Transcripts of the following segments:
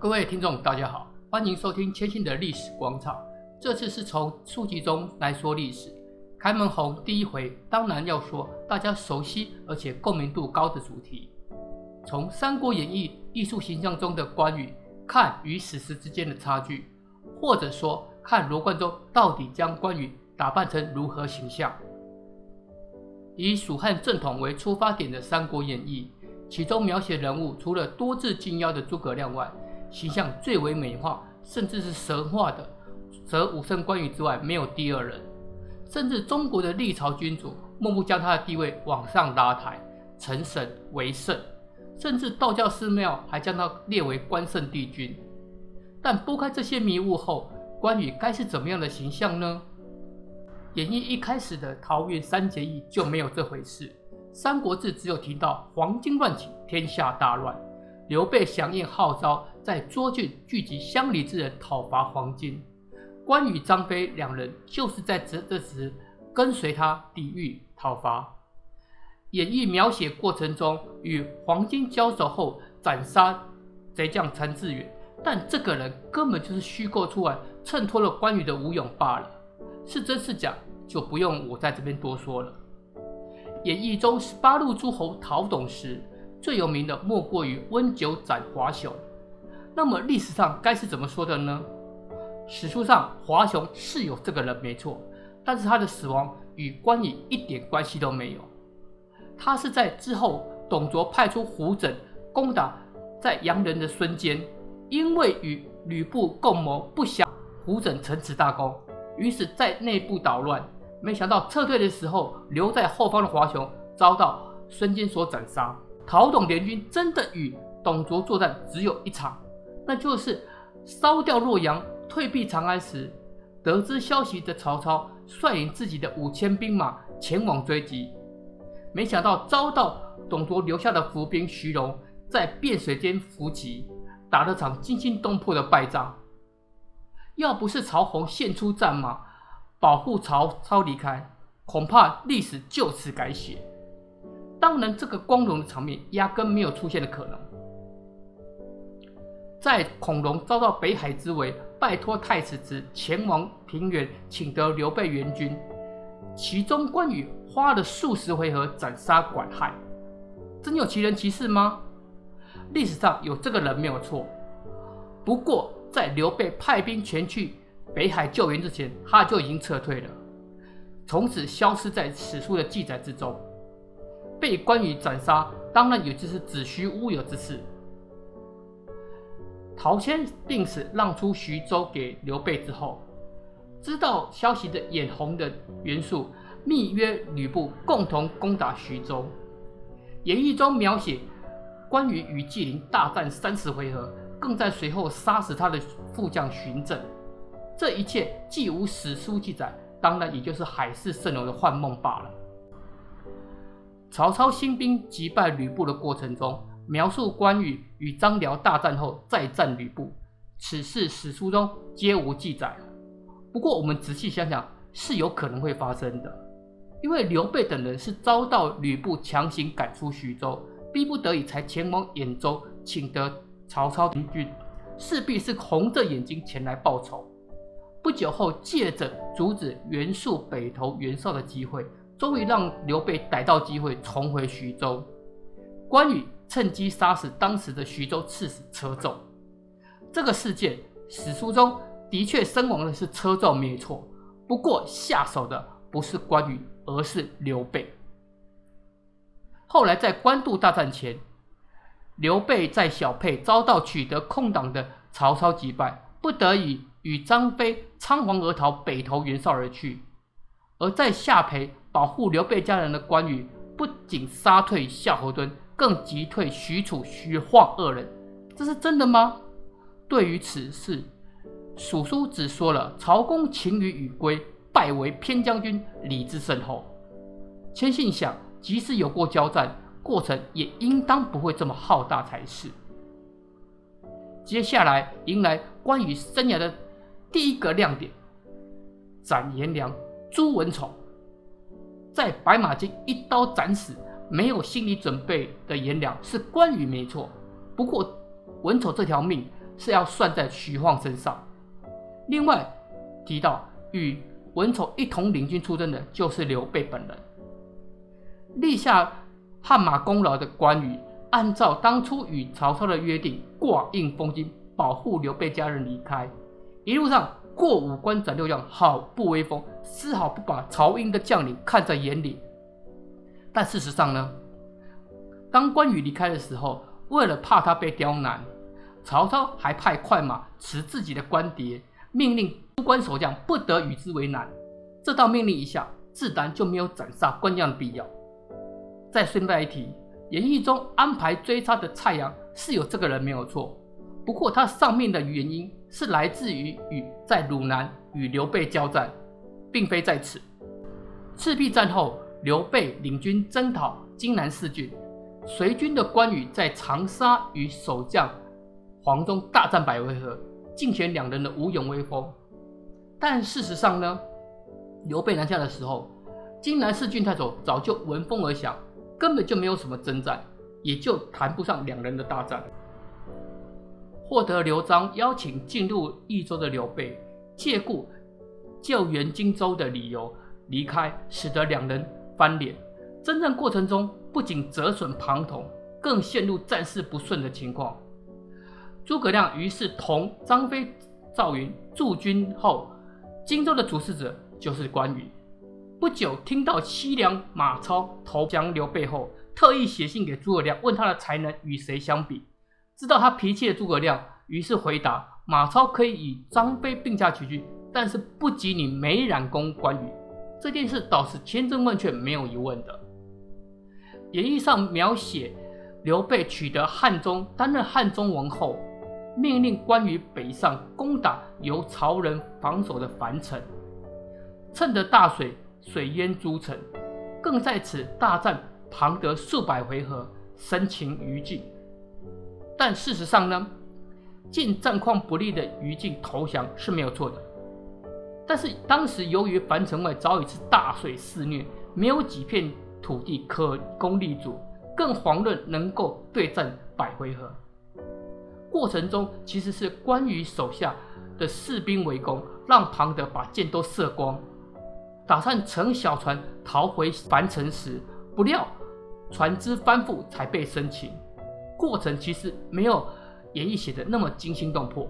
各位听众，大家好，欢迎收听千信的历史广场。这次是从书籍中来说历史。开门红第一回，当然要说大家熟悉而且共鸣度高的主题。从《三国演义》艺术形象中的关羽，看与史实之间的差距，或者说看罗贯中到底将关羽打扮成如何形象。以蜀汉正统为出发点的《三国演义》，其中描写人物除了多智近妖的诸葛亮外，形象最为美化，甚至是神话的，则武圣关羽之外没有第二人。甚至中国的历朝君主莫不将他的地位往上拉抬，成神为圣。甚至道教寺庙还将他列为关圣帝君。但拨开这些迷雾后，关羽该是怎么样的形象呢？演义一开始的桃园三结义就没有这回事，《三国志》只有提到黄巾乱起，天下大乱。刘备响应号召，在涿郡聚集乡里之人讨伐黄巾。关羽、张飞两人就是在这这时跟随他抵御讨伐。演义描写过程中，与黄巾交手后斩杀贼将陈志远，但这个人根本就是虚构出来，衬托了关羽的武勇罢了。是真是假，就不用我在这边多说了。演义中十八路诸侯讨董时。最有名的莫过于温酒斩华雄。那么历史上该是怎么说的呢？史书上华雄是有这个人没错，但是他的死亡与关羽一点关系都没有。他是在之后董卓派出胡轸攻打在阳人的孙坚，因为与吕布共谋不想胡轸成此大功，于是，在内部捣乱。没想到撤退的时候，留在后方的华雄遭到孙坚所斩杀。讨董联军真的与董卓作战只有一场，那就是烧掉洛阳、退避长安时，得知消息的曹操率领自己的五千兵马前往追击，没想到遭到董卓留下的伏兵徐荣在汴水间伏击，打了场惊心动魄的败仗。要不是曹洪献出战马保护曹操离开，恐怕历史就此改写。当然，这个光荣的场面压根没有出现的可能。在孔融遭到北海之围，拜托太史慈前往平原，请得刘备援军。其中关羽花了数十回合斩杀管亥，真有其人其事吗？历史上有这个人没有错，不过在刘备派兵前去北海救援之前，他就已经撤退了，从此消失在史书的记载之中。被关羽斩杀，当然也就是子虚乌有之事。陶谦病死，让出徐州给刘备之后，知道消息的眼红的袁术密约吕布共同攻打徐州。演义中描写关羽与纪灵大战三十回合，更在随后杀死他的副将荀正。这一切既无史书记载，当然也就是海市蜃楼的幻梦罢了。曹操兴兵击败吕布的过程中，描述关羽与张辽大战后再战吕布，此事史书中皆无记载。不过我们仔细想想，是有可能会发生的，因为刘备等人是遭到吕布强行赶出徐州，逼不得已才前往兖州请得曹操援军，势必是红着眼睛前来报仇。不久后，借着阻止袁术北投袁绍的机会。终于让刘备逮到机会重回徐州，关羽趁机杀死当时的徐州刺史车胄。这个事件史书中的确身亡的是车胄没错，不过下手的不是关羽，而是刘备。后来在官渡大战前，刘备在小沛遭到取得空档的曹操击败，不得已与张飞仓皇而逃，北投袁绍而去。而在下邳保护刘备家人的关羽，不仅杀退夏侯惇，更击退许褚、徐晃二人，这是真的吗？对于此事，蜀书只说了曹公擒于羽归，拜为偏将军，礼之甚厚。谦信想，即使有过交战，过程也应当不会这么浩大才是。接下来迎来关羽生涯的第一个亮点，斩颜良。诛文丑，在白马津一刀斩死没有心理准备的颜良是关羽没错。不过文丑这条命是要算在徐晃身上。另外提到与文丑一同领军出征的，就是刘备本人。立下汗马功劳的关羽，按照当初与曹操的约定，挂印封金，保护刘备家人离开。一路上过五关斩六将，好不威风，丝毫不把曹营的将领看在眼里。但事实上呢，当关羽离开的时候，为了怕他被刁难，曹操还派快马持自己的官牒，命令诸关守将不得与之为难。这道命令一下，自然就没有斩杀关将的必要。再顺带一提，演义中安排追杀的蔡阳是有这个人没有错，不过他丧命的原因是来自于与在鲁南与刘备交战，并非在此。赤壁战后，刘备领军征讨荆南四郡。随军的关羽在长沙与守将黄忠大战百回合，尽显两人的武勇威风。但事实上呢，刘备南下的时候，荆南四郡太守早就闻风而降，根本就没有什么征战，也就谈不上两人的大战。获得刘璋邀请进入益州的刘备，借故救援荆州的理由离开，使得两人翻脸。征战过程中，不仅折损庞统，更陷入战事不顺的情况。诸葛亮于是同张飞、赵云驻军后，荆州的主事者就是关羽。不久听到西凉马超投降刘备后，特意写信给诸葛亮，问他的才能与谁相比。知道他脾气的诸葛亮于是回答：马超可以与张飞并驾齐驱，但是不及你美髯公关羽。这件事倒是千真万确，没有疑问的。演义上描写刘备取得汉中，担任汉中王后，命令关羽北上攻打由曹仁防守的樊城，趁着大水水淹诸城，更在此大战庞德数百回合，生擒于禁。但事实上呢，见战况不利的于禁投降是没有错的，但是当时由于樊城外早已是大水肆虐，没有几片。土地可供立足，更遑论能够对战百回合。过程中其实是关羽手下的士兵围攻，让庞德把箭都射光，打算乘小船逃回樊城时，不料船只翻覆才被生擒。过程其实没有演义写的那么惊心动魄。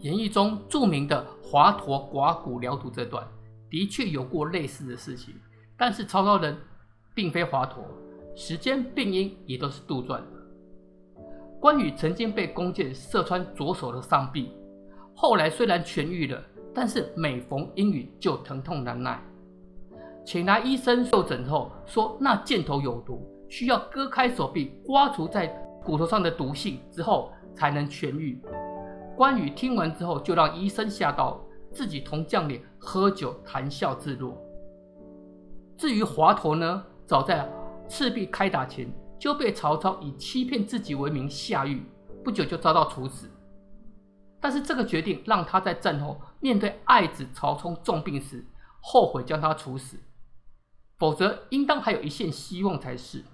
演义中著名的华佗刮骨疗毒这段，的确有过类似的事情。但是曹操人并非华佗，时间病因也都是杜撰的。关羽曾经被弓箭射穿左手的上臂，后来虽然痊愈了，但是每逢阴雨就疼痛难耐。请来医生受诊后说那箭头有毒，需要割开手臂，刮除在骨头上的毒性之后才能痊愈。关羽听完之后就让医生下刀，自己同将领喝酒谈笑自若。至于华佗呢，早在赤壁开打前就被曹操以欺骗自己为名下狱，不久就遭到处死。但是这个决定让他在战后面对爱子曹冲重病时，后悔将他处死，否则应当还有一线希望才是。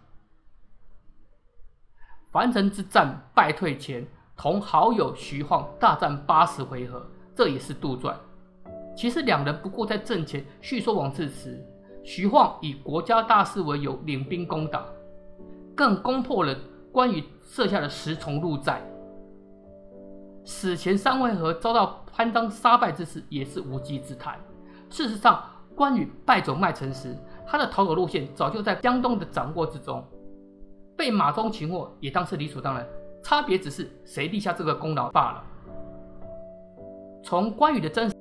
樊城之战败退前，同好友徐晃大战八十回合，这也是杜撰。其实两人不过在阵前叙说往事时。徐晃以国家大事为由领兵攻打，更攻破了关羽设下的十重鹿寨。死前三回合遭到潘璋杀败之事也是无稽之谈。事实上，关羽败走麦城时，他的逃走路线早就在江东的掌握之中，被马忠擒获也当是理所当然，差别只是谁立下这个功劳罢了。从关羽的真实，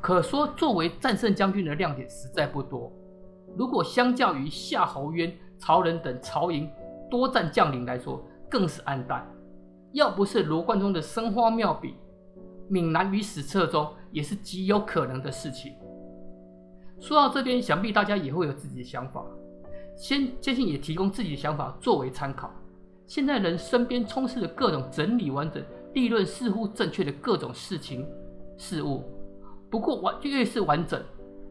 可说作为战胜将军的亮点实在不多。如果相较于夏侯渊、曹仁等曹营多战将领来说，更是黯淡。要不是罗贯中的生花妙笔，闽南于史册中也是极有可能的事情。说到这边，想必大家也会有自己的想法。先，坚信也提供自己的想法作为参考。现在人身边充斥着各种整理完整、立论似乎正确的各种事情事物，不过完越是完整，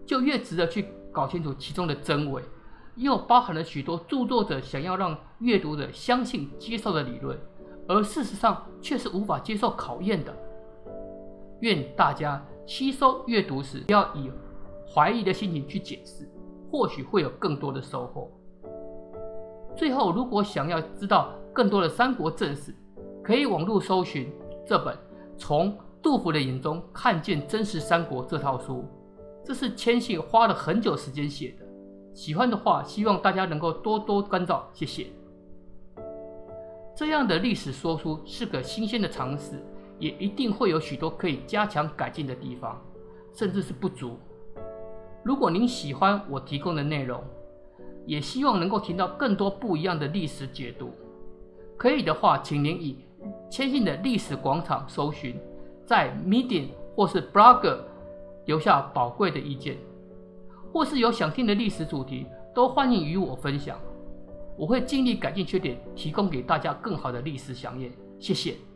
就越值得去。搞清楚其中的真伪，又包含了许多著作者想要让阅读者相信、接受的理论，而事实上却是无法接受考验的。愿大家吸收阅读时，不要以怀疑的心情去解释，或许会有更多的收获。最后，如果想要知道更多的三国正史，可以网络搜寻这本《从杜甫的眼中看见真实三国》这套书，这是千信花了很久时间写的。喜欢的话，希望大家能够多多关照，谢谢。这样的历史说书是个新鲜的尝试，也一定会有许多可以加强改进的地方，甚至是不足。如果您喜欢我提供的内容，也希望能够听到更多不一样的历史解读，可以的话，请您以谦信的历史广场搜寻，在 Medium 或是 Blogger 留下宝贵的意见。或是有想听的历史主题，都欢迎与我分享，我会尽力改进缺点，提供给大家更好的历史饗宴。谢谢。